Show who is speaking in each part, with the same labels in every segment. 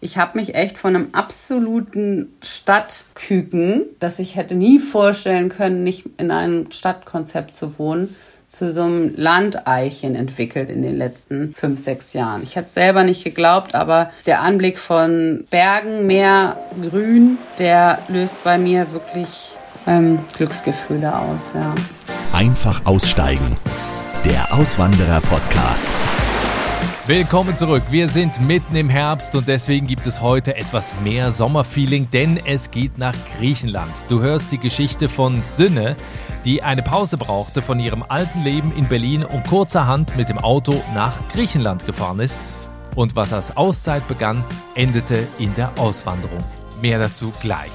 Speaker 1: Ich habe mich echt von einem absoluten Stadtküken, das ich hätte nie vorstellen können, nicht in einem Stadtkonzept zu wohnen, zu so einem Landeichen entwickelt in den letzten fünf, sechs Jahren. Ich hätte es selber nicht geglaubt, aber der Anblick von Bergen, Meer, Grün, der löst bei mir wirklich ähm, Glücksgefühle aus. Ja.
Speaker 2: Einfach aussteigen. Der Auswanderer-Podcast.
Speaker 3: Willkommen zurück. Wir sind mitten im Herbst und deswegen gibt es heute etwas mehr Sommerfeeling, denn es geht nach Griechenland. Du hörst die Geschichte von Sünne, die eine Pause brauchte von ihrem alten Leben in Berlin und kurzerhand mit dem Auto nach Griechenland gefahren ist. Und was als Auszeit begann, endete in der Auswanderung. Mehr dazu gleich.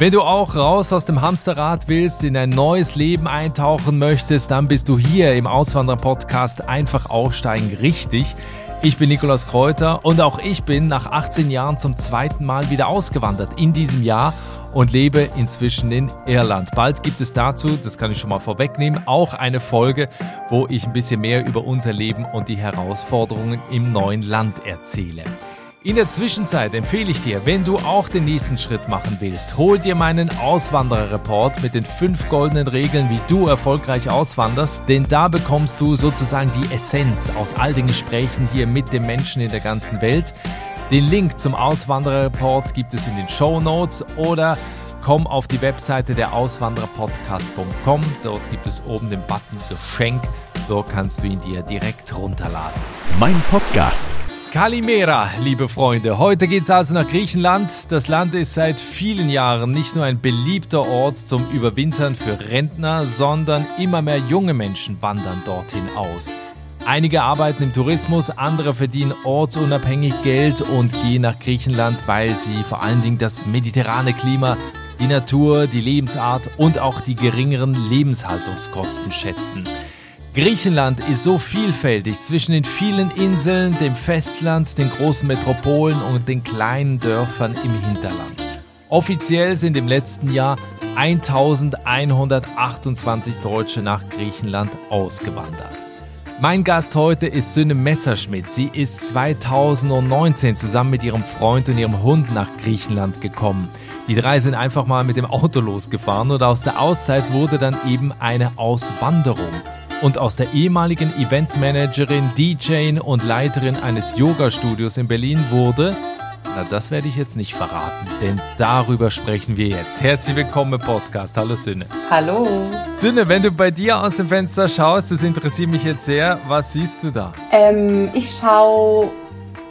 Speaker 3: Wenn du auch raus aus dem Hamsterrad willst, in ein neues Leben eintauchen möchtest, dann bist du hier im Auswanderer-Podcast einfach aufsteigen richtig. Ich bin Nikolaus Kräuter und auch ich bin nach 18 Jahren zum zweiten Mal wieder ausgewandert in diesem Jahr und lebe inzwischen in Irland. Bald gibt es dazu, das kann ich schon mal vorwegnehmen, auch eine Folge, wo ich ein bisschen mehr über unser Leben und die Herausforderungen im neuen Land erzähle. In der Zwischenzeit empfehle ich dir, wenn du auch den nächsten Schritt machen willst, hol dir meinen Auswanderer-Report mit den fünf goldenen Regeln, wie du erfolgreich auswanderst, denn da bekommst du sozusagen die Essenz aus all den Gesprächen hier mit den Menschen in der ganzen Welt. Den Link zum Auswanderer-Report gibt es in den Show Notes oder komm auf die Webseite der Auswandererpodcast.com. Dort gibt es oben den Button Geschenk. Dort kannst du ihn dir direkt runterladen.
Speaker 2: Mein Podcast
Speaker 3: Kalimera, liebe Freunde. Heute geht's also nach Griechenland. Das Land ist seit vielen Jahren nicht nur ein beliebter Ort zum Überwintern für Rentner, sondern immer mehr junge Menschen wandern dorthin aus. Einige arbeiten im Tourismus, andere verdienen ortsunabhängig Geld und gehen nach Griechenland, weil sie vor allen Dingen das mediterrane Klima, die Natur, die Lebensart und auch die geringeren Lebenshaltungskosten schätzen. Griechenland ist so vielfältig zwischen den vielen Inseln, dem Festland, den großen Metropolen und den kleinen Dörfern im Hinterland. Offiziell sind im letzten Jahr 1128 Deutsche nach Griechenland ausgewandert. Mein Gast heute ist Sünne Messerschmidt. Sie ist 2019 zusammen mit ihrem Freund und ihrem Hund nach Griechenland gekommen. Die drei sind einfach mal mit dem Auto losgefahren und aus der Auszeit wurde dann eben eine Auswanderung und aus der ehemaligen Eventmanagerin, DJ und Leiterin eines Yoga-Studios in Berlin wurde, na das werde ich jetzt nicht verraten, denn darüber sprechen wir jetzt. Herzlich willkommen im Podcast. Hallo Sünne.
Speaker 1: Hallo.
Speaker 3: Sünne, wenn du bei dir aus dem Fenster schaust, das interessiert mich jetzt sehr, was siehst du da?
Speaker 1: Ähm, ich schaue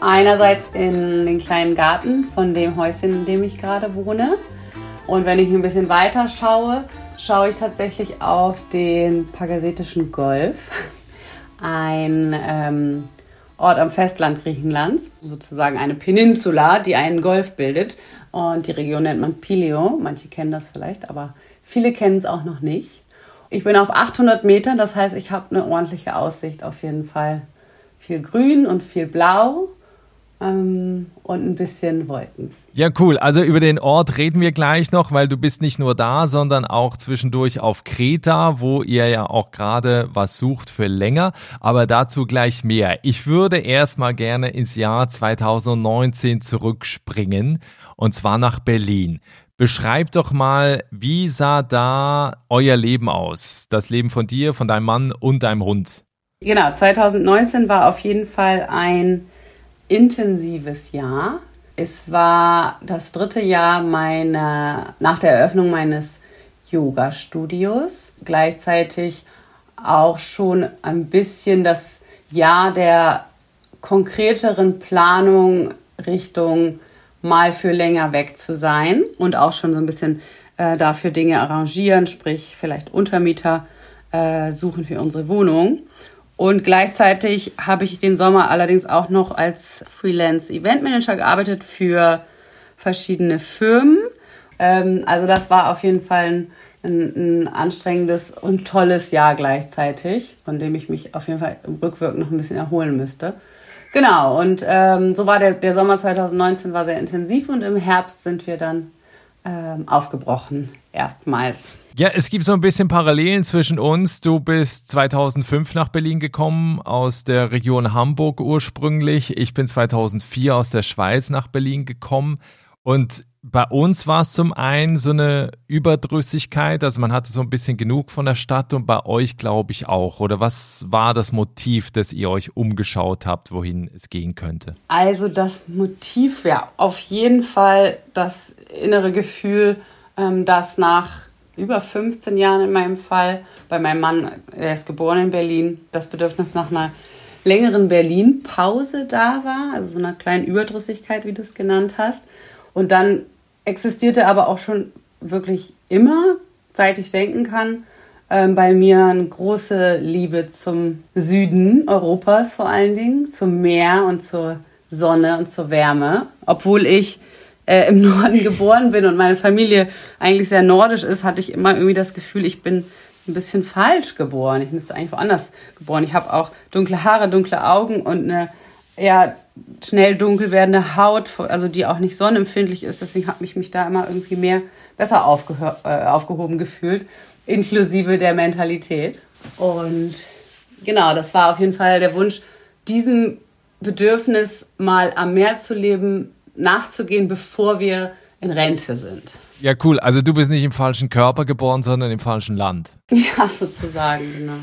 Speaker 1: einerseits in den kleinen Garten von dem Häuschen, in dem ich gerade wohne. Und wenn ich ein bisschen weiter schaue, schaue ich tatsächlich auf den Pagasetischen Golf, ein ähm, Ort am Festland Griechenlands, sozusagen eine Peninsula, die einen Golf bildet. Und die Region nennt man Pilio. Manche kennen das vielleicht, aber viele kennen es auch noch nicht. Ich bin auf 800 Metern, das heißt, ich habe eine ordentliche Aussicht auf jeden Fall. Viel Grün und viel Blau und ein bisschen Wolken.
Speaker 3: Ja, cool. Also über den Ort reden wir gleich noch, weil du bist nicht nur da, sondern auch zwischendurch auf Kreta, wo ihr ja auch gerade was sucht für länger. Aber dazu gleich mehr. Ich würde erstmal gerne ins Jahr 2019 zurückspringen und zwar nach Berlin. Beschreib doch mal, wie sah da euer Leben aus? Das Leben von dir, von deinem Mann und deinem Hund.
Speaker 1: Genau, 2019 war auf jeden Fall ein intensives Jahr. Es war das dritte Jahr meiner, nach der Eröffnung meines Yoga-Studios. Gleichzeitig auch schon ein bisschen das Jahr der konkreteren Planung Richtung mal für länger weg zu sein und auch schon so ein bisschen äh, dafür Dinge arrangieren, sprich vielleicht Untermieter äh, suchen für unsere Wohnung. Und gleichzeitig habe ich den Sommer allerdings auch noch als Freelance Event Manager gearbeitet für verschiedene Firmen. Ähm, also das war auf jeden Fall ein, ein, ein, anstrengendes und tolles Jahr gleichzeitig, von dem ich mich auf jeden Fall im Rückwirken noch ein bisschen erholen müsste. Genau, und ähm, so war der, der Sommer 2019 war sehr intensiv und im Herbst sind wir dann aufgebrochen, erstmals.
Speaker 3: Ja, es gibt so ein bisschen Parallelen zwischen uns. Du bist 2005 nach Berlin gekommen, aus der Region Hamburg ursprünglich. Ich bin 2004 aus der Schweiz nach Berlin gekommen. Und bei uns war es zum einen so eine Überdrüssigkeit, also man hatte so ein bisschen genug von der Stadt und bei euch glaube ich auch. Oder was war das Motiv, dass ihr euch umgeschaut habt, wohin es gehen könnte?
Speaker 1: Also das Motiv wäre auf jeden Fall das innere Gefühl, ähm, dass nach über 15 Jahren in meinem Fall, bei meinem Mann, er ist geboren in Berlin, das Bedürfnis nach einer längeren Berlin-Pause da war, also so einer kleinen Überdrüssigkeit, wie du es genannt hast. Und dann existierte aber auch schon wirklich immer, seit ich denken kann, ähm, bei mir eine große Liebe zum Süden Europas vor allen Dingen, zum Meer und zur Sonne und zur Wärme. Obwohl ich äh, im Norden geboren bin und meine Familie eigentlich sehr nordisch ist, hatte ich immer irgendwie das Gefühl, ich bin ein bisschen falsch geboren. Ich müsste eigentlich woanders geboren. Ich habe auch dunkle Haare, dunkle Augen und eine eher schnell dunkel werdende Haut, also die auch nicht sonnenempfindlich ist. Deswegen habe ich mich da immer irgendwie mehr besser äh, aufgehoben gefühlt, inklusive der Mentalität. Und genau, das war auf jeden Fall der Wunsch, diesem Bedürfnis mal am Meer zu leben, nachzugehen, bevor wir in Rente sind.
Speaker 3: Ja, cool. Also du bist nicht im falschen Körper geboren, sondern im falschen Land.
Speaker 1: Ja, sozusagen, genau.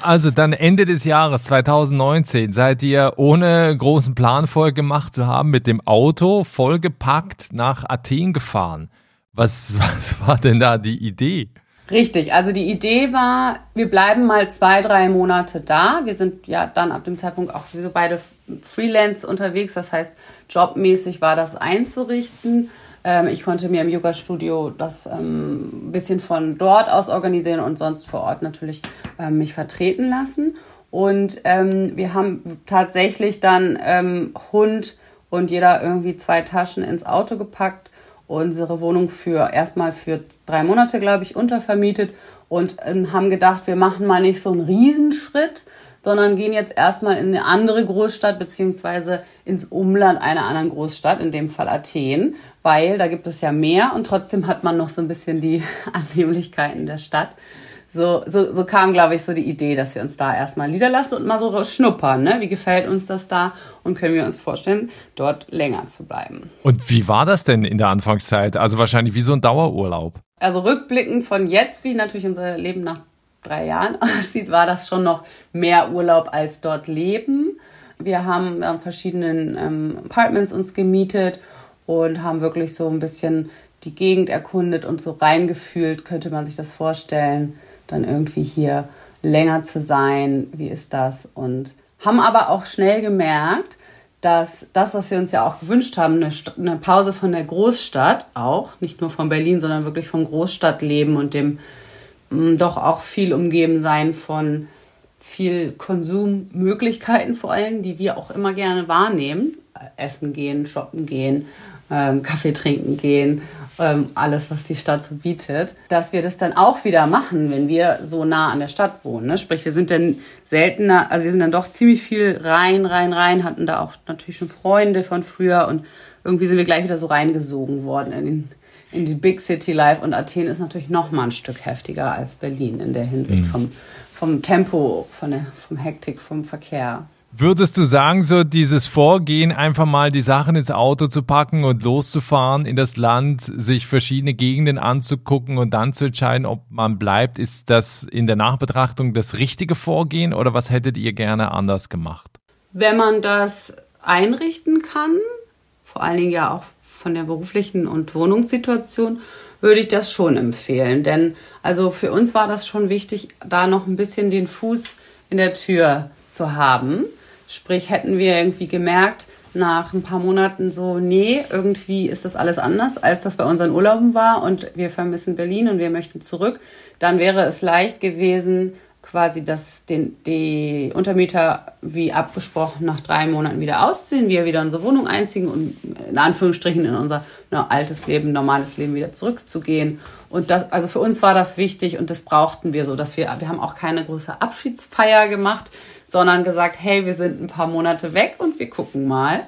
Speaker 3: Also dann Ende des Jahres 2019 seid ihr ohne großen Plan vorher gemacht zu haben mit dem Auto vollgepackt nach Athen gefahren. Was, was war denn da die Idee?
Speaker 1: Richtig, also die Idee war, wir bleiben mal zwei, drei Monate da. Wir sind ja dann ab dem Zeitpunkt auch sowieso beide Freelance unterwegs. Das heißt, jobmäßig war das einzurichten. Ähm, ich konnte mir im Yoga-Studio das ähm, ein bisschen von dort aus organisieren und sonst vor Ort natürlich ähm, mich vertreten lassen. Und ähm, wir haben tatsächlich dann ähm, Hund und jeder irgendwie zwei Taschen ins Auto gepackt, unsere Wohnung für erstmal für drei Monate, glaube ich, untervermietet und ähm, haben gedacht, wir machen mal nicht so einen Riesenschritt, sondern gehen jetzt erstmal in eine andere Großstadt beziehungsweise ins Umland einer anderen Großstadt, in dem Fall Athen, weil da gibt es ja mehr und trotzdem hat man noch so ein bisschen die Annehmlichkeiten der Stadt. So, so, so kam, glaube ich, so die Idee, dass wir uns da erstmal niederlassen und mal so schnuppern. Ne? Wie gefällt uns das da und können wir uns vorstellen, dort länger zu bleiben.
Speaker 3: Und wie war das denn in der Anfangszeit? Also wahrscheinlich wie so ein Dauerurlaub.
Speaker 1: Also rückblickend von jetzt, wie natürlich unser Leben nach drei Jahren aussieht, war das schon noch mehr Urlaub als dort leben. Wir haben dann verschiedenen ähm, Apartments uns gemietet und haben wirklich so ein bisschen die Gegend erkundet und so reingefühlt, könnte man sich das vorstellen, dann irgendwie hier länger zu sein, wie ist das? Und haben aber auch schnell gemerkt, dass das, was wir uns ja auch gewünscht haben, eine, eine Pause von der Großstadt auch, nicht nur von Berlin, sondern wirklich vom Großstadtleben und dem doch auch viel umgeben sein von viel Konsummöglichkeiten vor allem, die wir auch immer gerne wahrnehmen. Essen gehen, shoppen gehen, ähm, Kaffee trinken gehen, ähm, alles, was die Stadt so bietet, dass wir das dann auch wieder machen, wenn wir so nah an der Stadt wohnen. Ne? Sprich, wir sind dann seltener, also wir sind dann doch ziemlich viel rein, rein, rein, hatten da auch natürlich schon Freunde von früher und irgendwie sind wir gleich wieder so reingesogen worden in, den, in die Big City Life und Athen ist natürlich noch mal ein Stück heftiger als Berlin in der Hinsicht mhm. vom, vom Tempo, von der, vom Hektik, vom Verkehr.
Speaker 3: Würdest du sagen, so dieses Vorgehen, einfach mal die Sachen ins Auto zu packen und loszufahren in das Land, sich verschiedene Gegenden anzugucken und dann zu entscheiden, ob man bleibt, ist das in der Nachbetrachtung das richtige Vorgehen oder was hättet ihr gerne anders gemacht?
Speaker 1: Wenn man das einrichten kann, vor allen Dingen ja auch von der beruflichen und Wohnungssituation, würde ich das schon empfehlen. Denn also für uns war das schon wichtig, da noch ein bisschen den Fuß in der Tür zu haben Sprich, hätten wir irgendwie gemerkt, nach ein paar Monaten so, nee, irgendwie ist das alles anders, als das bei unseren Urlauben war und wir vermissen Berlin und wir möchten zurück, dann wäre es leicht gewesen, quasi das, den, die Untermieter wie abgesprochen nach drei Monaten wieder ausziehen, wir wieder in unsere Wohnung einziehen und in Anführungsstrichen in unser ne, altes Leben, normales Leben wieder zurückzugehen. Und das, also für uns war das wichtig und das brauchten wir so, dass wir, wir haben auch keine große Abschiedsfeier gemacht, sondern gesagt, hey, wir sind ein paar Monate weg und wir gucken mal.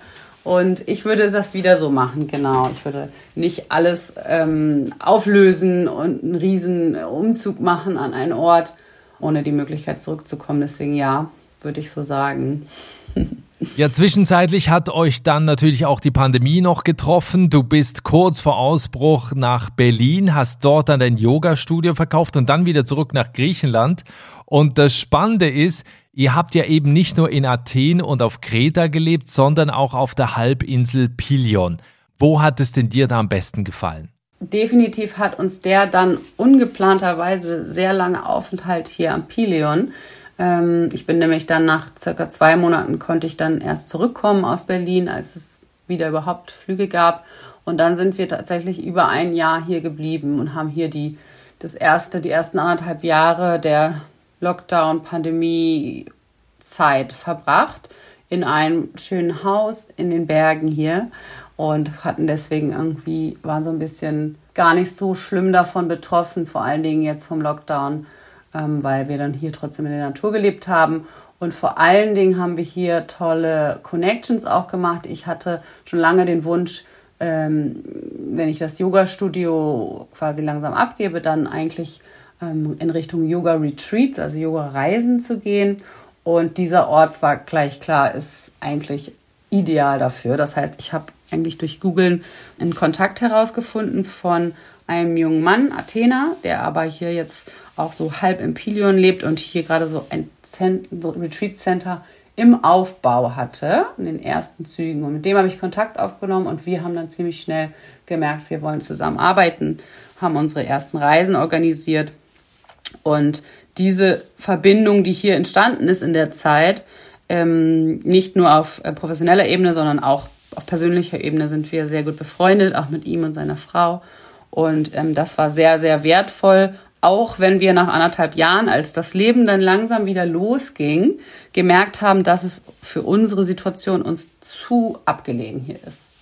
Speaker 1: Und ich würde das wieder so machen, genau. Ich würde nicht alles ähm, auflösen und einen riesen Umzug machen an einen Ort, ohne die Möglichkeit zurückzukommen. Deswegen ja, würde ich so sagen.
Speaker 3: Ja, zwischenzeitlich hat euch dann natürlich auch die Pandemie noch getroffen. Du bist kurz vor Ausbruch nach Berlin, hast dort dann dein Yoga-Studio verkauft und dann wieder zurück nach Griechenland. Und das Spannende ist, ihr habt ja eben nicht nur in Athen und auf Kreta gelebt, sondern auch auf der Halbinsel Pilion. Wo hat es denn dir da am besten gefallen?
Speaker 1: Definitiv hat uns der dann ungeplanterweise sehr lange Aufenthalt hier am Pilion. Ähm, ich bin nämlich dann nach circa zwei Monaten konnte ich dann erst zurückkommen aus Berlin, als es wieder überhaupt Flüge gab. Und dann sind wir tatsächlich über ein Jahr hier geblieben und haben hier die, das erste, die ersten anderthalb Jahre der Lockdown-Pandemie-Zeit verbracht. In einem schönen Haus in den Bergen hier und hatten deswegen irgendwie, waren so ein bisschen gar nicht so schlimm davon betroffen, vor allen Dingen jetzt vom Lockdown ähm, weil wir dann hier trotzdem in der Natur gelebt haben. Und vor allen Dingen haben wir hier tolle Connections auch gemacht. Ich hatte schon lange den Wunsch, ähm, wenn ich das Yoga-Studio quasi langsam abgebe, dann eigentlich ähm, in Richtung Yoga-Retreats, also Yoga-Reisen zu gehen. Und dieser Ort war gleich klar, ist eigentlich ideal dafür. Das heißt, ich habe eigentlich durch Googlen einen Kontakt herausgefunden von einem jungen Mann, Athena, der aber hier jetzt auch so halb im Pilion lebt und hier gerade so ein so Retreat Center im Aufbau hatte, in den ersten Zügen. Und mit dem habe ich Kontakt aufgenommen und wir haben dann ziemlich schnell gemerkt, wir wollen zusammenarbeiten, haben unsere ersten Reisen organisiert. Und diese Verbindung, die hier entstanden ist in der Zeit, ähm, nicht nur auf äh, professioneller Ebene, sondern auch auf persönlicher Ebene sind wir sehr gut befreundet, auch mit ihm und seiner Frau. Und ähm, das war sehr, sehr wertvoll, auch wenn wir nach anderthalb Jahren, als das Leben dann langsam wieder losging, gemerkt haben, dass es für unsere Situation uns zu abgelegen hier ist,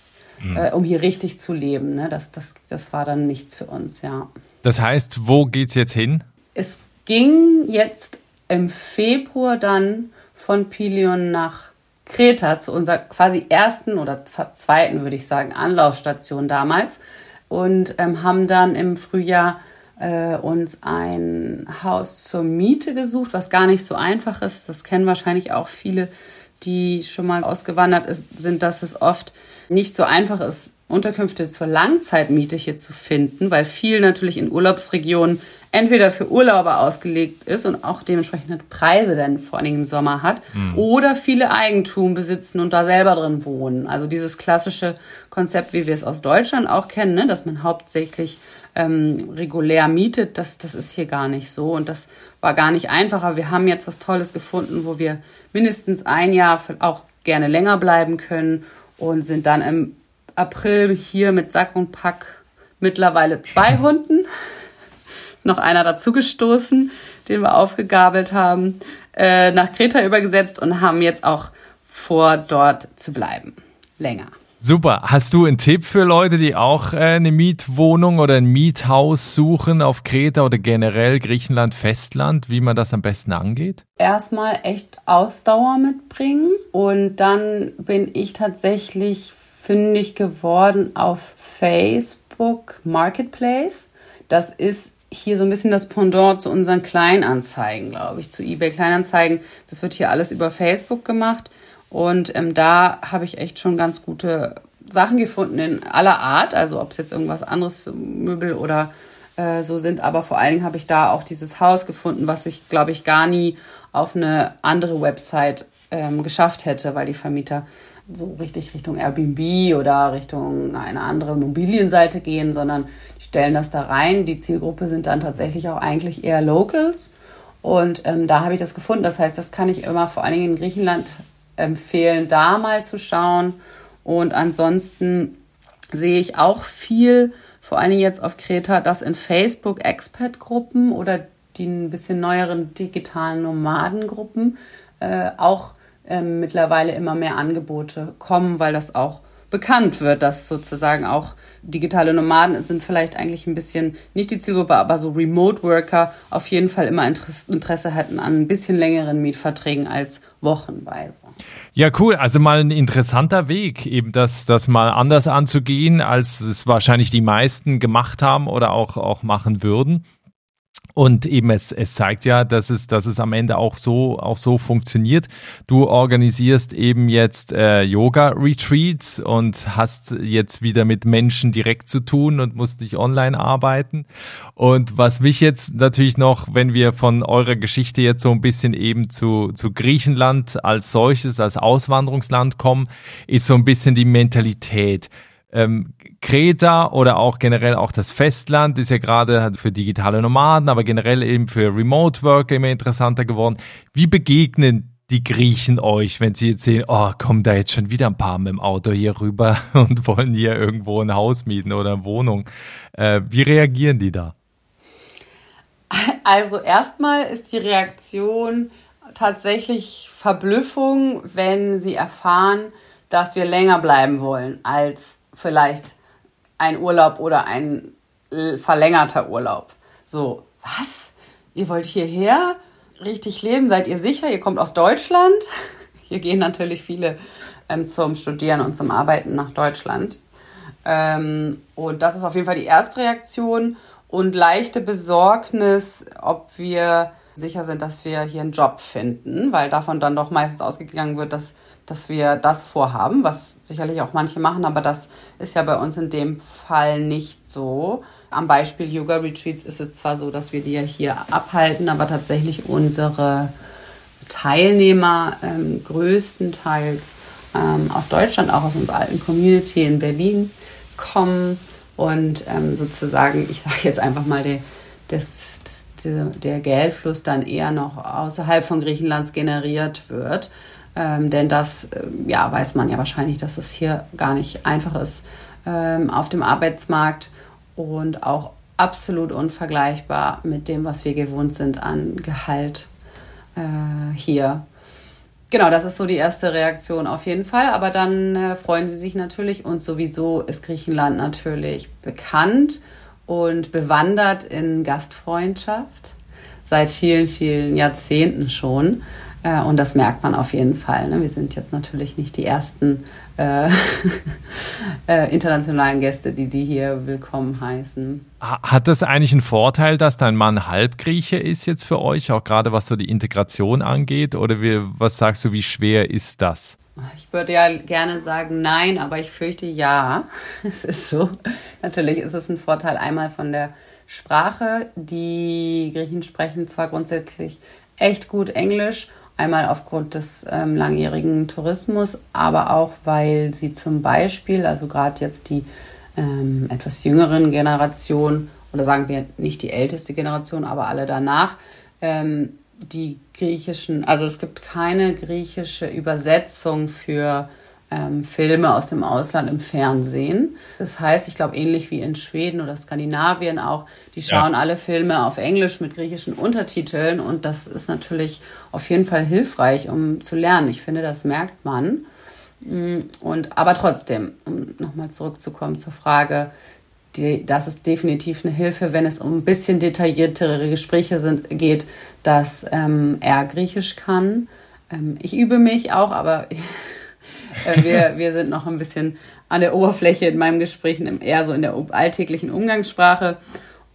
Speaker 1: mhm. äh, um hier richtig zu leben. Ne? Das, das, das war dann nichts für uns, ja.
Speaker 3: Das heißt, wo geht's jetzt hin?
Speaker 1: Es ging jetzt im Februar dann von Pilion nach Kreta zu unserer quasi ersten oder zweiten, würde ich sagen, Anlaufstation damals und ähm, haben dann im Frühjahr äh, uns ein Haus zur Miete gesucht, was gar nicht so einfach ist. Das kennen wahrscheinlich auch viele, die schon mal ausgewandert ist, sind, dass es oft nicht so einfach ist, Unterkünfte zur Langzeitmiete hier zu finden, weil viel natürlich in Urlaubsregionen entweder für Urlauber ausgelegt ist und auch dementsprechende Preise dann vor allem im Sommer hat, mhm. oder viele Eigentum besitzen und da selber drin wohnen. Also dieses klassische Konzept, wie wir es aus Deutschland auch kennen, ne, dass man hauptsächlich ähm, regulär mietet, das, das ist hier gar nicht so und das war gar nicht einfacher. Wir haben jetzt was Tolles gefunden, wo wir mindestens ein Jahr auch gerne länger bleiben können und sind dann im April hier mit Sack und Pack mittlerweile zwei Hunden noch einer dazugestoßen, den wir aufgegabelt haben, äh, nach Kreta übergesetzt und haben jetzt auch vor, dort zu bleiben. Länger.
Speaker 3: Super. Hast du einen Tipp für Leute, die auch äh, eine Mietwohnung oder ein Miethaus suchen auf Kreta oder generell Griechenland, Festland, wie man das am besten angeht?
Speaker 1: Erstmal echt Ausdauer mitbringen und dann bin ich tatsächlich fündig geworden auf Facebook Marketplace. Das ist hier so ein bisschen das Pendant zu unseren Kleinanzeigen, glaube ich, zu eBay Kleinanzeigen. Das wird hier alles über Facebook gemacht. Und ähm, da habe ich echt schon ganz gute Sachen gefunden in aller Art. Also ob es jetzt irgendwas anderes, Möbel oder äh, so sind. Aber vor allen Dingen habe ich da auch dieses Haus gefunden, was ich, glaube ich, gar nie auf eine andere Website ähm, geschafft hätte, weil die Vermieter so richtig Richtung Airbnb oder Richtung eine andere Immobilienseite gehen, sondern stellen das da rein. Die Zielgruppe sind dann tatsächlich auch eigentlich eher Locals. Und ähm, da habe ich das gefunden. Das heißt, das kann ich immer vor allen Dingen in Griechenland empfehlen, da mal zu schauen. Und ansonsten sehe ich auch viel, vor allen Dingen jetzt auf Kreta, dass in Facebook Expat-Gruppen oder die ein bisschen neueren digitalen Nomadengruppen äh, auch ähm, mittlerweile immer mehr Angebote kommen, weil das auch bekannt wird, dass sozusagen auch digitale Nomaden sind vielleicht eigentlich ein bisschen nicht die Zielgruppe, aber so Remote Worker auf jeden Fall immer Interesse hätten an ein bisschen längeren Mietverträgen als wochenweise.
Speaker 3: Ja, cool. Also mal ein interessanter Weg, eben das, das mal anders anzugehen, als es wahrscheinlich die meisten gemacht haben oder auch, auch machen würden. Und eben es, es zeigt ja, dass es, dass es am Ende auch so, auch so funktioniert. Du organisierst eben jetzt äh, Yoga-Retreats und hast jetzt wieder mit Menschen direkt zu tun und musst nicht online arbeiten. Und was mich jetzt natürlich noch, wenn wir von eurer Geschichte jetzt so ein bisschen eben zu, zu Griechenland als solches, als Auswanderungsland kommen, ist so ein bisschen die Mentalität. Ähm, Kreta oder auch generell auch das Festland ist ja gerade für digitale Nomaden, aber generell eben für Remote Worker immer interessanter geworden. Wie begegnen die Griechen euch, wenn sie jetzt sehen, oh, kommen da jetzt schon wieder ein paar mit dem Auto hier rüber und wollen hier irgendwo ein Haus mieten oder eine Wohnung? Äh, wie reagieren die da?
Speaker 1: Also erstmal ist die Reaktion tatsächlich Verblüffung, wenn sie erfahren, dass wir länger bleiben wollen als vielleicht ein Urlaub oder ein verlängerter Urlaub. So, was? Ihr wollt hierher richtig leben? Seid ihr sicher? Ihr kommt aus Deutschland? Hier gehen natürlich viele ähm, zum Studieren und zum Arbeiten nach Deutschland. Ähm, und das ist auf jeden Fall die erste Reaktion und leichte Besorgnis, ob wir sicher sind, dass wir hier einen Job finden, weil davon dann doch meistens ausgegangen wird, dass dass wir das vorhaben, was sicherlich auch manche machen, aber das ist ja bei uns in dem Fall nicht so. Am Beispiel Yoga Retreats ist es zwar so, dass wir die ja hier abhalten, aber tatsächlich unsere Teilnehmer ähm, größtenteils ähm, aus Deutschland, auch aus unserer alten Community in Berlin kommen und ähm, sozusagen, ich sage jetzt einfach mal, der, das, das, der, der Geldfluss dann eher noch außerhalb von Griechenlands generiert wird. Ähm, denn das ähm, ja, weiß man ja wahrscheinlich, dass es hier gar nicht einfach ist ähm, auf dem Arbeitsmarkt und auch absolut unvergleichbar mit dem, was wir gewohnt sind an Gehalt äh, hier. Genau, das ist so die erste Reaktion auf jeden Fall. Aber dann äh, freuen sie sich natürlich und sowieso ist Griechenland natürlich bekannt und bewandert in Gastfreundschaft seit vielen, vielen Jahrzehnten schon. Äh, und das merkt man auf jeden Fall. Ne? Wir sind jetzt natürlich nicht die ersten äh, äh, internationalen Gäste, die die hier willkommen heißen.
Speaker 3: Hat das eigentlich einen Vorteil, dass dein Mann Halbgrieche ist jetzt für euch, auch gerade was so die Integration angeht? Oder wie, was sagst du, wie schwer ist das?
Speaker 1: Ich würde ja gerne sagen nein, aber ich fürchte ja. Es ist so. Natürlich ist es ein Vorteil einmal von der Sprache. Die Griechen sprechen zwar grundsätzlich echt gut Englisch Einmal aufgrund des ähm, langjährigen Tourismus, aber auch, weil sie zum Beispiel, also gerade jetzt die ähm, etwas jüngeren Generation, oder sagen wir nicht die älteste Generation, aber alle danach, ähm, die griechischen, also es gibt keine griechische Übersetzung für ähm, Filme aus dem Ausland im Fernsehen. Das heißt, ich glaube, ähnlich wie in Schweden oder Skandinavien auch, die schauen ja. alle Filme auf Englisch mit griechischen Untertiteln und das ist natürlich auf jeden Fall hilfreich, um zu lernen. Ich finde, das merkt man. Mm, und aber trotzdem, um nochmal zurückzukommen zur Frage, die, das ist definitiv eine Hilfe, wenn es um ein bisschen detailliertere Gespräche sind, geht, dass ähm, er Griechisch kann. Ähm, ich übe mich auch, aber wir, wir sind noch ein bisschen an der Oberfläche in meinem Gespräch, eher so in der alltäglichen Umgangssprache.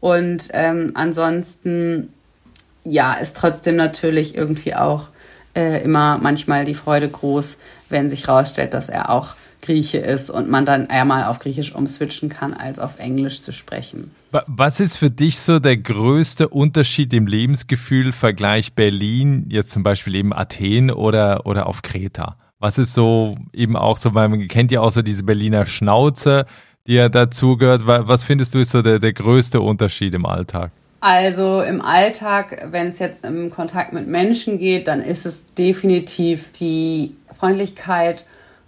Speaker 1: Und ähm, ansonsten, ja, ist trotzdem natürlich irgendwie auch äh, immer manchmal die Freude groß, wenn sich herausstellt, dass er auch Grieche ist und man dann eher mal auf Griechisch umswitchen kann, als auf Englisch zu sprechen.
Speaker 3: Was ist für dich so der größte Unterschied im Lebensgefühl Vergleich Berlin, jetzt zum Beispiel eben Athen oder, oder auf Kreta? Was ist so eben auch so, weil man kennt ja auch so diese Berliner Schnauze, die ja dazugehört. Was findest du ist so der, der größte Unterschied im Alltag?
Speaker 1: Also im Alltag, wenn es jetzt im Kontakt mit Menschen geht, dann ist es definitiv die Freundlichkeit,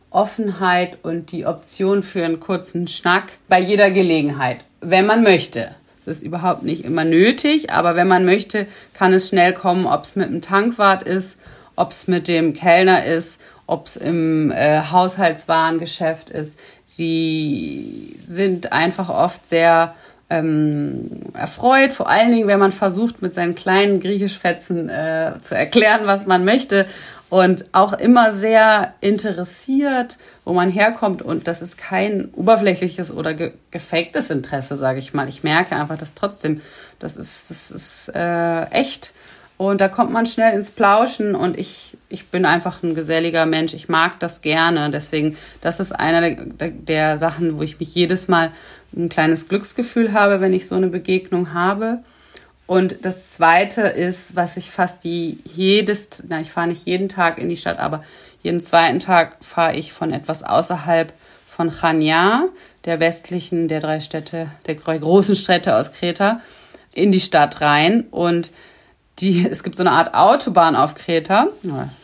Speaker 1: Offenheit und die Option für einen kurzen Schnack bei jeder Gelegenheit, wenn man möchte. Das ist überhaupt nicht immer nötig, aber wenn man möchte, kann es schnell kommen, ob es mit dem Tankwart ist, ob es mit dem Kellner ist ob es im äh, Haushaltswarengeschäft ist, die sind einfach oft sehr ähm, erfreut, vor allen Dingen, wenn man versucht, mit seinen kleinen Griechischfetzen äh, zu erklären, was man möchte. und auch immer sehr interessiert, wo man herkommt. Und das ist kein oberflächliches oder ge gefaktes Interesse, sage ich mal. Ich merke einfach, dass trotzdem, das ist, das ist äh, echt. Und da kommt man schnell ins Plauschen und ich, ich bin einfach ein geselliger Mensch. Ich mag das gerne. Deswegen, das ist einer der, der Sachen, wo ich mich jedes Mal ein kleines Glücksgefühl habe, wenn ich so eine Begegnung habe. Und das zweite ist, was ich fast die jedes, na, ich fahre nicht jeden Tag in die Stadt, aber jeden zweiten Tag fahre ich von etwas außerhalb von Chania, der westlichen der drei Städte, der großen Städte aus Kreta, in die Stadt rein. Und die, es gibt so eine Art Autobahn auf Kreta,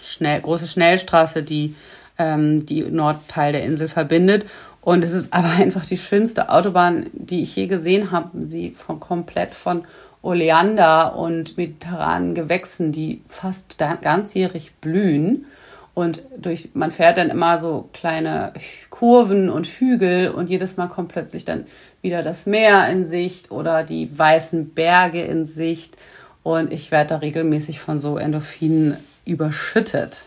Speaker 1: schnell, große Schnellstraße, die ähm, die Nordteil der Insel verbindet. Und es ist aber einfach die schönste Autobahn, die ich je gesehen habe. Sie von komplett von Oleander und mediterranen Gewächsen, die fast ganzjährig blühen. Und durch, man fährt dann immer so kleine Kurven und Hügel und jedes Mal kommt plötzlich dann wieder das Meer in Sicht oder die weißen Berge in Sicht. Und ich werde da regelmäßig von so Endorphinen überschüttet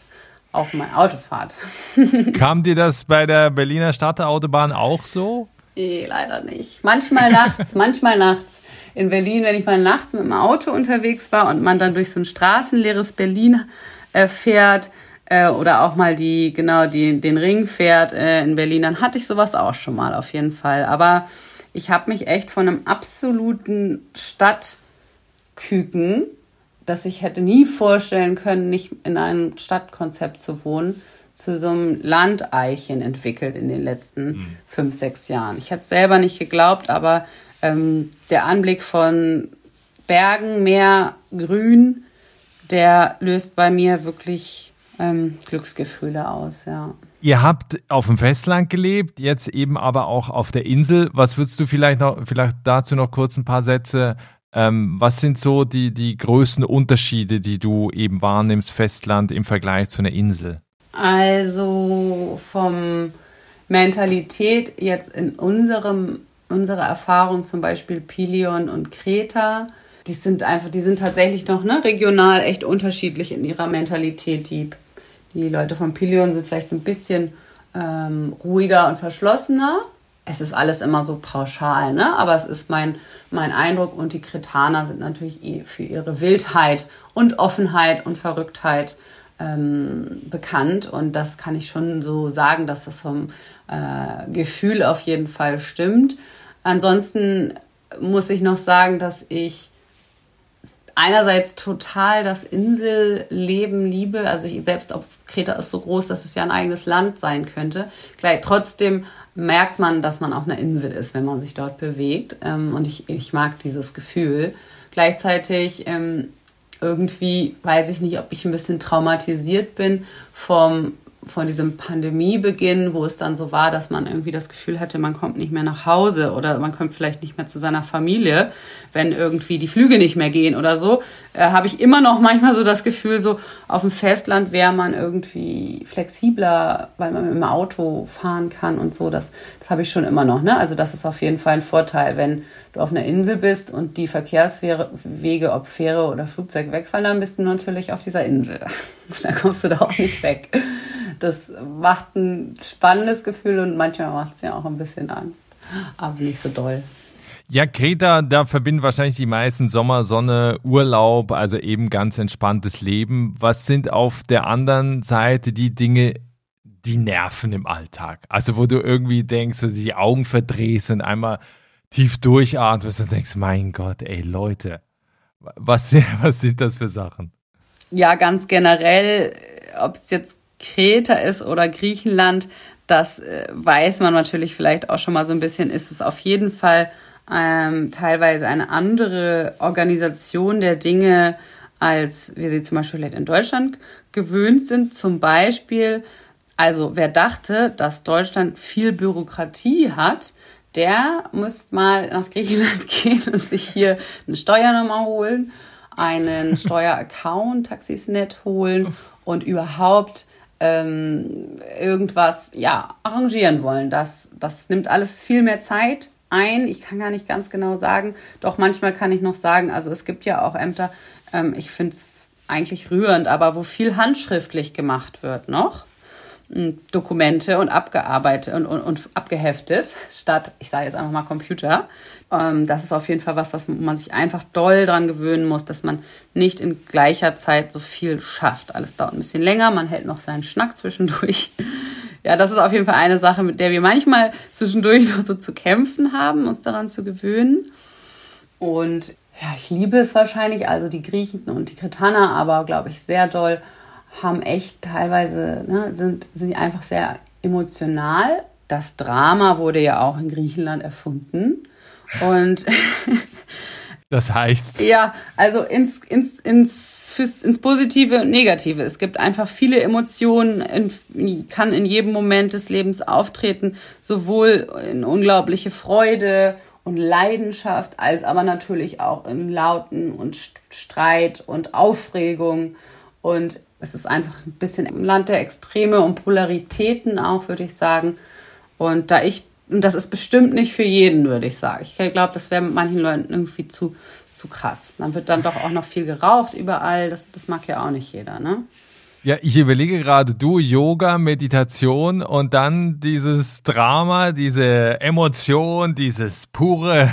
Speaker 1: auf meine Autofahrt.
Speaker 3: Kam dir das bei der Berliner Stadtautobahn auch so?
Speaker 1: Nee, leider nicht. Manchmal nachts, manchmal nachts in Berlin, wenn ich mal nachts mit dem Auto unterwegs war und man dann durch so ein straßenleeres Berlin äh, fährt äh, oder auch mal die, genau, die, den Ring fährt äh, in Berlin, dann hatte ich sowas auch schon mal auf jeden Fall. Aber ich habe mich echt von einem absoluten Stadtküken, dass ich hätte nie vorstellen können, nicht in einem Stadtkonzept zu wohnen, zu so einem Landeichen entwickelt in den letzten mhm. fünf, sechs Jahren. Ich hätte es selber nicht geglaubt, aber ähm, der Anblick von Bergen, Meer, Grün, der löst bei mir wirklich ähm, Glücksgefühle aus, ja.
Speaker 3: Ihr habt auf dem Festland gelebt, jetzt eben aber auch auf der Insel. Was würdest du vielleicht noch, vielleicht dazu noch kurz ein paar Sätze? Ähm, was sind so die, die größten Unterschiede, die du eben wahrnimmst, Festland im Vergleich zu einer Insel?
Speaker 1: Also vom Mentalität jetzt in unserem unsere Erfahrung zum Beispiel Pilion und Kreta, die sind einfach, die sind tatsächlich noch ne, regional echt unterschiedlich in ihrer Mentalität. Die, die Leute von Pilion sind vielleicht ein bisschen ähm, ruhiger und verschlossener. Es ist alles immer so pauschal, ne? aber es ist mein, mein Eindruck und die Kretaner sind natürlich für ihre Wildheit und Offenheit und Verrücktheit ähm, bekannt und das kann ich schon so sagen, dass das vom äh, Gefühl auf jeden Fall stimmt. Ansonsten muss ich noch sagen, dass ich einerseits total das Inselleben liebe. Also ich, selbst ob Kreta ist so groß, dass es ja ein eigenes Land sein könnte. Gleich, trotzdem merkt man, dass man auf einer Insel ist, wenn man sich dort bewegt. Ähm, und ich, ich mag dieses Gefühl. Gleichzeitig ähm, irgendwie weiß ich nicht, ob ich ein bisschen traumatisiert bin vom von diesem Pandemiebeginn, wo es dann so war, dass man irgendwie das Gefühl hatte, man kommt nicht mehr nach Hause oder man kommt vielleicht nicht mehr zu seiner Familie, wenn irgendwie die Flüge nicht mehr gehen oder so, äh, habe ich immer noch manchmal so das Gefühl, so auf dem Festland wäre man irgendwie flexibler, weil man mit dem Auto fahren kann und so. Das, das habe ich schon immer noch. Ne? Also das ist auf jeden Fall ein Vorteil, wenn du auf einer Insel bist und die Verkehrswege, ob Fähre oder Flugzeug wegfallen, dann bist du natürlich auf dieser Insel. da kommst du da auch nicht weg das macht ein spannendes Gefühl und manchmal macht es ja auch ein bisschen Angst, aber nicht so doll.
Speaker 3: Ja, Kreta, da verbinden wahrscheinlich die meisten Sommer, Sonne, Urlaub, also eben ganz entspanntes Leben. Was sind auf der anderen Seite die Dinge, die nerven im Alltag? Also wo du irgendwie denkst, du die Augen verdrehst und einmal tief durchatmest und denkst, mein Gott, ey Leute, was, was sind das für Sachen?
Speaker 1: Ja, ganz generell, ob es jetzt Kreta ist oder Griechenland, das äh, weiß man natürlich vielleicht auch schon mal so ein bisschen, ist es auf jeden Fall ähm, teilweise eine andere Organisation der Dinge, als wir sie zum Beispiel in Deutschland gewöhnt sind. Zum Beispiel, also wer dachte, dass Deutschland viel Bürokratie hat, der müsste mal nach Griechenland gehen und sich hier eine Steuernummer holen, einen Steueraccount, Taxisnet holen und überhaupt ähm, irgendwas ja, arrangieren wollen. Das, das nimmt alles viel mehr Zeit ein. Ich kann gar nicht ganz genau sagen. Doch manchmal kann ich noch sagen, also es gibt ja auch Ämter, ähm, ich finde es eigentlich rührend, aber wo viel handschriftlich gemacht wird noch. Dokumente und abgearbeitet und, und, und abgeheftet, statt, ich sage jetzt einfach mal Computer. Ähm, das ist auf jeden Fall was, was man sich einfach doll dran gewöhnen muss, dass man nicht in gleicher Zeit so viel schafft. Alles dauert ein bisschen länger, man hält noch seinen Schnack zwischendurch. Ja, das ist auf jeden Fall eine Sache, mit der wir manchmal zwischendurch noch so zu kämpfen haben, uns daran zu gewöhnen. Und ja, ich liebe es wahrscheinlich, also die Griechen und die Kretaner, aber glaube ich sehr doll haben echt teilweise, ne, sind, sind einfach sehr emotional. Das Drama wurde ja auch in Griechenland erfunden. Und
Speaker 3: das heißt.
Speaker 1: Ja, also ins, ins, ins, fürs, ins Positive und Negative. Es gibt einfach viele Emotionen, in, kann in jedem Moment des Lebens auftreten, sowohl in unglaubliche Freude und Leidenschaft, als aber natürlich auch in Lauten und Streit und Aufregung. Und es ist einfach ein bisschen im Land der Extreme und Polaritäten auch, würde ich sagen. Und da ich, und das ist bestimmt nicht für jeden, würde ich sagen. Ich glaube, das wäre manchen Leuten irgendwie zu, zu krass. Dann wird dann doch auch noch viel geraucht überall. Das, das mag ja auch nicht jeder, ne?
Speaker 3: Ja, ich überlege gerade, du Yoga, Meditation und dann dieses Drama, diese Emotion, dieses pure.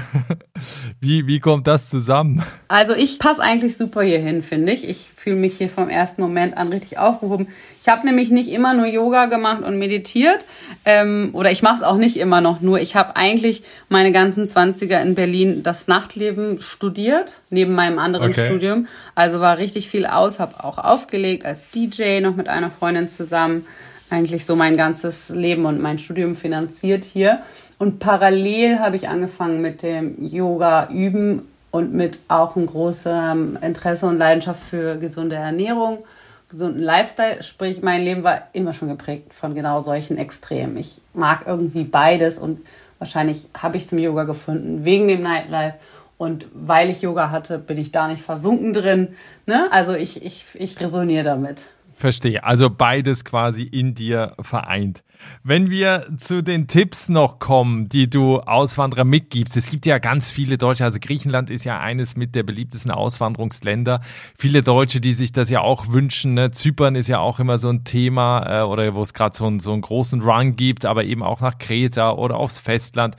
Speaker 3: Wie, wie kommt das zusammen?
Speaker 1: Also ich passe eigentlich super hier hin, finde ich. Ich fühle mich hier vom ersten Moment an richtig aufgehoben. Ich habe nämlich nicht immer nur Yoga gemacht und meditiert. Ähm, oder ich mache es auch nicht immer noch nur. Ich habe eigentlich meine ganzen 20er in Berlin das Nachtleben studiert, neben meinem anderen okay. Studium. Also war richtig viel aus, habe auch aufgelegt als DJ noch mit einer Freundin zusammen. Eigentlich so mein ganzes Leben und mein Studium finanziert hier. Und parallel habe ich angefangen mit dem Yoga üben und mit auch ein großem Interesse und Leidenschaft für gesunde Ernährung, gesunden Lifestyle. Sprich, mein Leben war immer schon geprägt von genau solchen Extremen. Ich mag irgendwie beides und wahrscheinlich habe ich zum Yoga gefunden wegen dem Nightlife. Und weil ich Yoga hatte, bin ich da nicht versunken drin. Ne? Also ich, ich, ich resoniere damit.
Speaker 3: Verstehe. Also beides quasi in dir vereint. Wenn wir zu den Tipps noch kommen, die du Auswanderer mitgibst. Es gibt ja ganz viele Deutsche, also Griechenland ist ja eines mit der beliebtesten Auswanderungsländer. Viele Deutsche, die sich das ja auch wünschen. Ne? Zypern ist ja auch immer so ein Thema äh, oder wo es gerade so, so einen großen Run gibt, aber eben auch nach Kreta oder aufs Festland.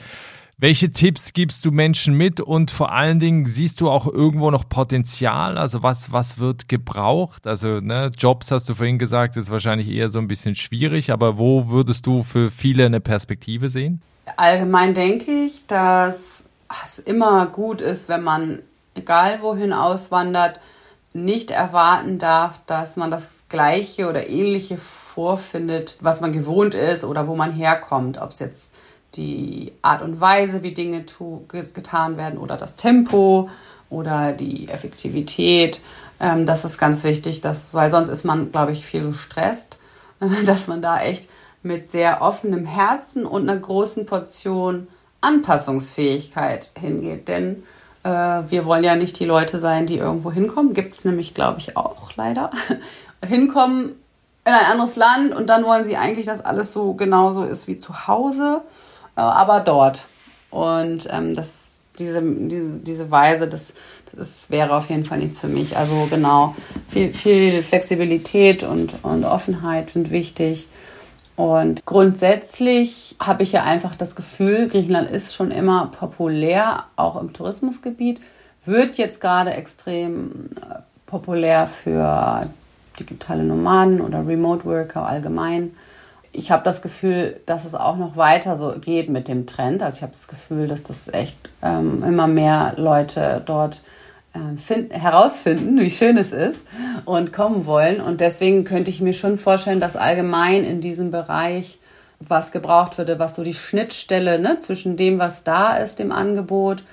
Speaker 3: Welche Tipps gibst du Menschen mit und vor allen Dingen siehst du auch irgendwo noch Potenzial? Also was, was wird gebraucht? Also ne, Jobs hast du vorhin gesagt, ist wahrscheinlich eher so ein bisschen schwierig, aber wo würdest du für viele eine Perspektive sehen?
Speaker 1: Allgemein denke ich, dass es immer gut ist, wenn man, egal wohin auswandert, nicht erwarten darf, dass man das Gleiche oder Ähnliche vorfindet, was man gewohnt ist oder wo man herkommt. Ob es jetzt die Art und Weise, wie Dinge getan werden oder das Tempo oder die Effektivität. Ähm, das ist ganz wichtig, dass, weil sonst ist man, glaube ich, viel gestresst, dass man da echt mit sehr offenem Herzen und einer großen Portion Anpassungsfähigkeit hingeht. Denn äh, wir wollen ja nicht die Leute sein, die irgendwo hinkommen. Gibt es nämlich, glaube ich, auch leider. hinkommen in ein anderes Land und dann wollen sie eigentlich, dass alles so genauso ist wie zu Hause. Äh, aber dort. Und ähm, das, diese, diese, diese Weise, das, das wäre auf jeden Fall nichts für mich. Also genau, viel, viel Flexibilität und, und Offenheit sind wichtig. Und grundsätzlich habe ich ja einfach das Gefühl, Griechenland ist schon immer populär, auch im Tourismusgebiet, wird jetzt gerade extrem äh, populär für digitale Nomaden oder Remote Worker allgemein ich habe das Gefühl, dass es auch noch weiter so geht mit dem Trend. Also ich habe das Gefühl, dass das echt ähm, immer mehr Leute dort äh, find, herausfinden, wie schön es ist und kommen wollen. Und deswegen könnte ich mir schon vorstellen, dass allgemein in diesem Bereich was gebraucht würde, was so die Schnittstelle ne, zwischen dem, was da ist, dem Angebot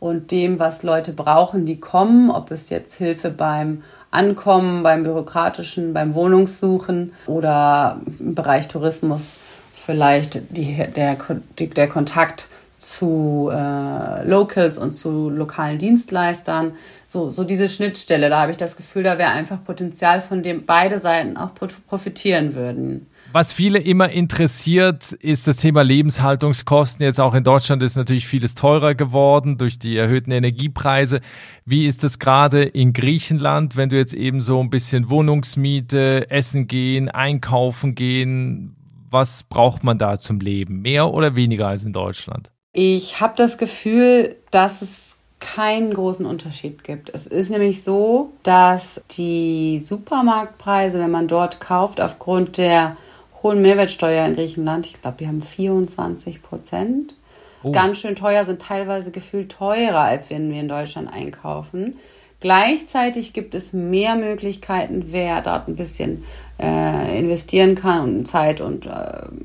Speaker 1: und dem, was Leute brauchen, die kommen, ob es jetzt Hilfe beim Ankommen, beim bürokratischen, beim Wohnungssuchen oder im Bereich Tourismus vielleicht die, der, der Kontakt zu äh, Locals und zu lokalen Dienstleistern. So, so diese Schnittstelle, da habe ich das Gefühl, da wäre einfach Potenzial, von dem beide Seiten auch profitieren würden.
Speaker 3: Was viele immer interessiert, ist das Thema Lebenshaltungskosten. Jetzt auch in Deutschland ist natürlich vieles teurer geworden durch die erhöhten Energiepreise. Wie ist es gerade in Griechenland, wenn du jetzt eben so ein bisschen Wohnungsmiete, Essen gehen, einkaufen gehen? Was braucht man da zum Leben? Mehr oder weniger als in Deutschland?
Speaker 1: Ich habe das Gefühl, dass es keinen großen Unterschied gibt. Es ist nämlich so, dass die Supermarktpreise, wenn man dort kauft, aufgrund der hohen Mehrwertsteuer in Griechenland. Ich glaube, wir haben 24 Prozent. Oh. Ganz schön teuer, sind teilweise gefühlt teurer, als wenn wir in Deutschland einkaufen. Gleichzeitig gibt es mehr Möglichkeiten, wer dort ein bisschen äh, investieren kann und Zeit und äh,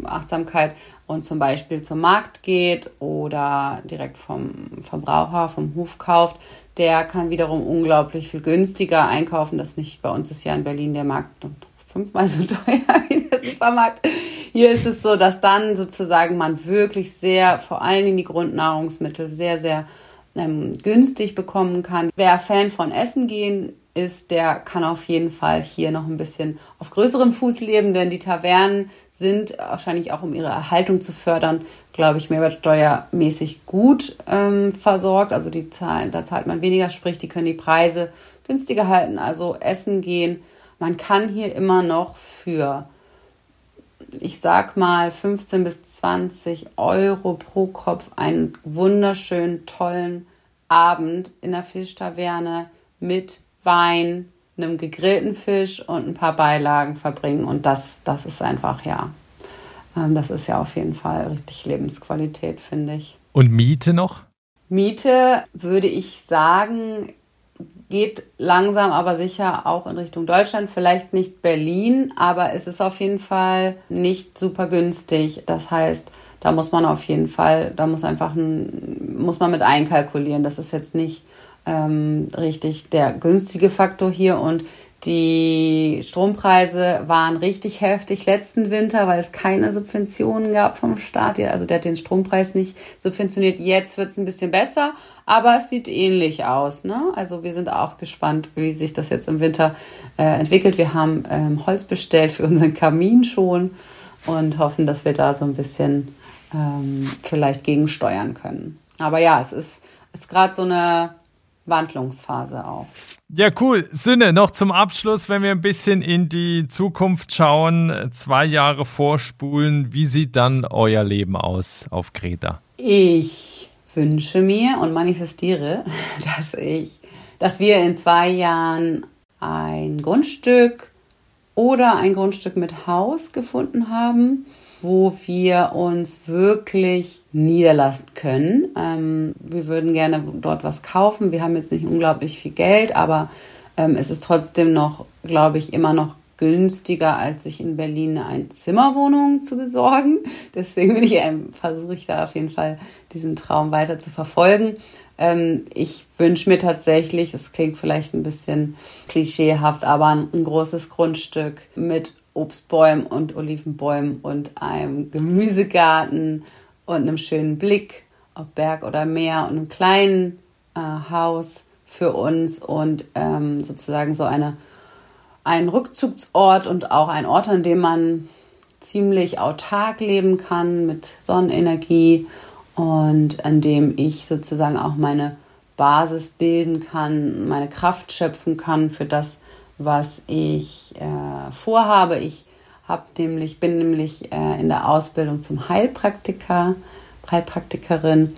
Speaker 1: Achtsamkeit und zum Beispiel zum Markt geht oder direkt vom Verbraucher, vom Hof kauft, der kann wiederum unglaublich viel günstiger einkaufen. Das nicht bei uns ist ja in Berlin der Markt fünfmal so teuer wie der Supermarkt. Hier ist es so, dass dann sozusagen man wirklich sehr, vor allen Dingen die Grundnahrungsmittel, sehr, sehr ähm, günstig bekommen kann. Wer Fan von Essen gehen ist, der kann auf jeden Fall hier noch ein bisschen auf größerem Fuß leben, denn die Tavernen sind wahrscheinlich auch, um ihre Erhaltung zu fördern, glaube ich, mehrwertsteuermäßig gut ähm, versorgt. Also die zahlen, da zahlt man weniger, sprich, die können die Preise günstiger halten. Also Essen gehen man kann hier immer noch für, ich sag mal, 15 bis 20 Euro pro Kopf einen wunderschönen, tollen Abend in der Fischtaverne mit Wein, einem gegrillten Fisch und ein paar Beilagen verbringen. Und das, das ist einfach, ja, ähm, das ist ja auf jeden Fall richtig Lebensqualität, finde ich.
Speaker 3: Und Miete noch?
Speaker 1: Miete würde ich sagen, geht langsam aber sicher auch in Richtung Deutschland. Vielleicht nicht Berlin, aber es ist auf jeden Fall nicht super günstig. Das heißt, da muss man auf jeden Fall, da muss einfach ein, muss man mit einkalkulieren. Das ist jetzt nicht ähm, richtig der günstige Faktor hier und die Strompreise waren richtig heftig letzten Winter, weil es keine Subventionen gab vom Staat. Also der hat den Strompreis nicht subventioniert. Jetzt wird es ein bisschen besser, aber es sieht ähnlich aus. Ne? Also wir sind auch gespannt, wie sich das jetzt im Winter äh, entwickelt. Wir haben ähm, Holz bestellt für unseren Kamin schon und hoffen, dass wir da so ein bisschen ähm, vielleicht gegensteuern können. Aber ja, es ist, ist gerade so eine Wandlungsphase auch.
Speaker 3: Ja, cool. Sünne, noch zum Abschluss, wenn wir ein bisschen in die Zukunft schauen, zwei Jahre vorspulen, wie sieht dann euer Leben aus auf Kreta?
Speaker 1: Ich wünsche mir und manifestiere, dass ich, dass wir in zwei Jahren ein Grundstück oder ein Grundstück mit Haus gefunden haben, wo wir uns wirklich niederlassen können. Ähm, wir würden gerne dort was kaufen. Wir haben jetzt nicht unglaublich viel Geld, aber ähm, es ist trotzdem noch, glaube ich, immer noch günstiger, als sich in Berlin eine Zimmerwohnung zu besorgen. Deswegen bin ich, ähm, versuche ich da auf jeden Fall diesen Traum weiter zu verfolgen. Ähm, ich wünsche mir tatsächlich, es klingt vielleicht ein bisschen klischeehaft, aber ein, ein großes Grundstück mit Obstbäumen und Olivenbäumen und einem Gemüsegarten und einem schönen Blick, ob Berg oder Meer und einem kleinen äh, Haus für uns und ähm, sozusagen so eine, ein Rückzugsort und auch ein Ort, an dem man ziemlich autark leben kann mit Sonnenenergie und an dem ich sozusagen auch meine Basis bilden kann, meine Kraft schöpfen kann für das, was ich äh, vorhabe. Ich hab nämlich, bin nämlich äh, in der Ausbildung zum Heilpraktiker, Heilpraktikerin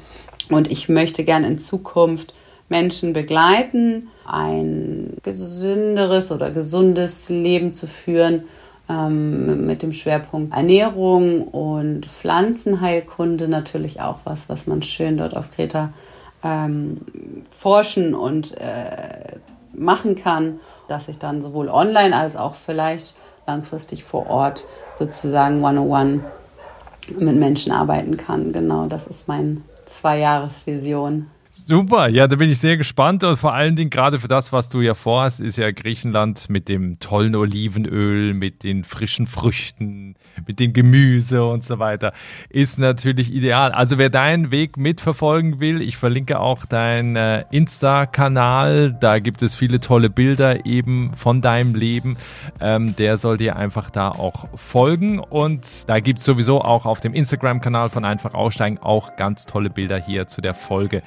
Speaker 1: und ich möchte gerne in Zukunft Menschen begleiten, ein gesünderes oder gesundes Leben zu führen ähm, mit dem Schwerpunkt Ernährung und Pflanzenheilkunde natürlich auch was, was man schön dort auf Kreta ähm, forschen und äh, machen kann dass ich dann sowohl online als auch vielleicht langfristig vor Ort sozusagen one-on-one mit Menschen arbeiten kann. Genau, das ist meine Zwei-Jahres-Vision.
Speaker 3: Super, ja, da bin ich sehr gespannt und vor allen Dingen gerade für das, was du ja vorhast, ist ja Griechenland mit dem tollen Olivenöl, mit den frischen Früchten, mit dem Gemüse und so weiter, ist natürlich ideal. Also wer deinen Weg mitverfolgen will, ich verlinke auch deinen äh, Insta-Kanal, da gibt es viele tolle Bilder eben von deinem Leben, ähm, der soll dir einfach da auch folgen und da gibt es sowieso auch auf dem Instagram-Kanal von Einfach Aussteigen auch ganz tolle Bilder hier zu der Folge.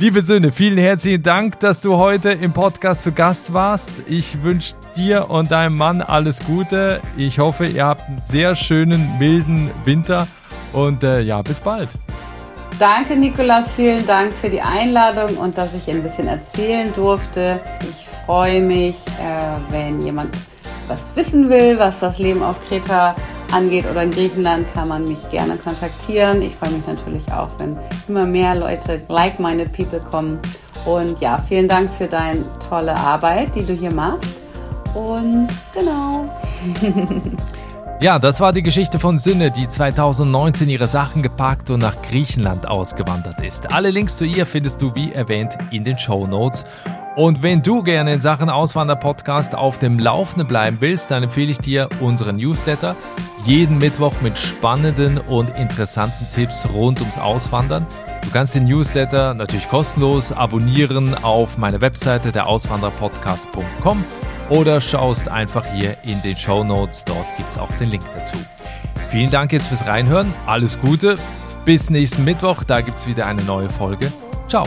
Speaker 3: Liebe Söhne, vielen herzlichen Dank, dass du heute im Podcast zu Gast warst. Ich wünsche dir und deinem Mann alles Gute. Ich hoffe, ihr habt einen sehr schönen, milden Winter und äh, ja, bis bald.
Speaker 1: Danke, Nikolas. Vielen Dank für die Einladung und dass ich ein bisschen erzählen durfte. Ich freue mich, äh, wenn jemand was wissen will, was das Leben auf Kreta angeht oder in Griechenland, kann man mich gerne kontaktieren. Ich freue mich natürlich auch, wenn immer mehr Leute, like-minded people kommen. Und ja, vielen Dank für deine tolle Arbeit, die du hier machst. Und genau.
Speaker 3: Ja, das war die Geschichte von Sünne, die 2019 ihre Sachen gepackt und nach Griechenland ausgewandert ist. Alle Links zu ihr findest du wie erwähnt in den Show Notes. Und wenn du gerne in Sachen Auswander-Podcast auf dem Laufenden bleiben willst, dann empfehle ich dir unseren Newsletter. Jeden Mittwoch mit spannenden und interessanten Tipps rund ums Auswandern. Du kannst den Newsletter natürlich kostenlos abonnieren auf meiner Webseite der Auswanderpodcast.com oder schaust einfach hier in den Show Notes. Dort gibt es auch den Link dazu. Vielen Dank jetzt fürs Reinhören. Alles Gute. Bis nächsten Mittwoch. Da gibt es wieder eine neue Folge. Ciao.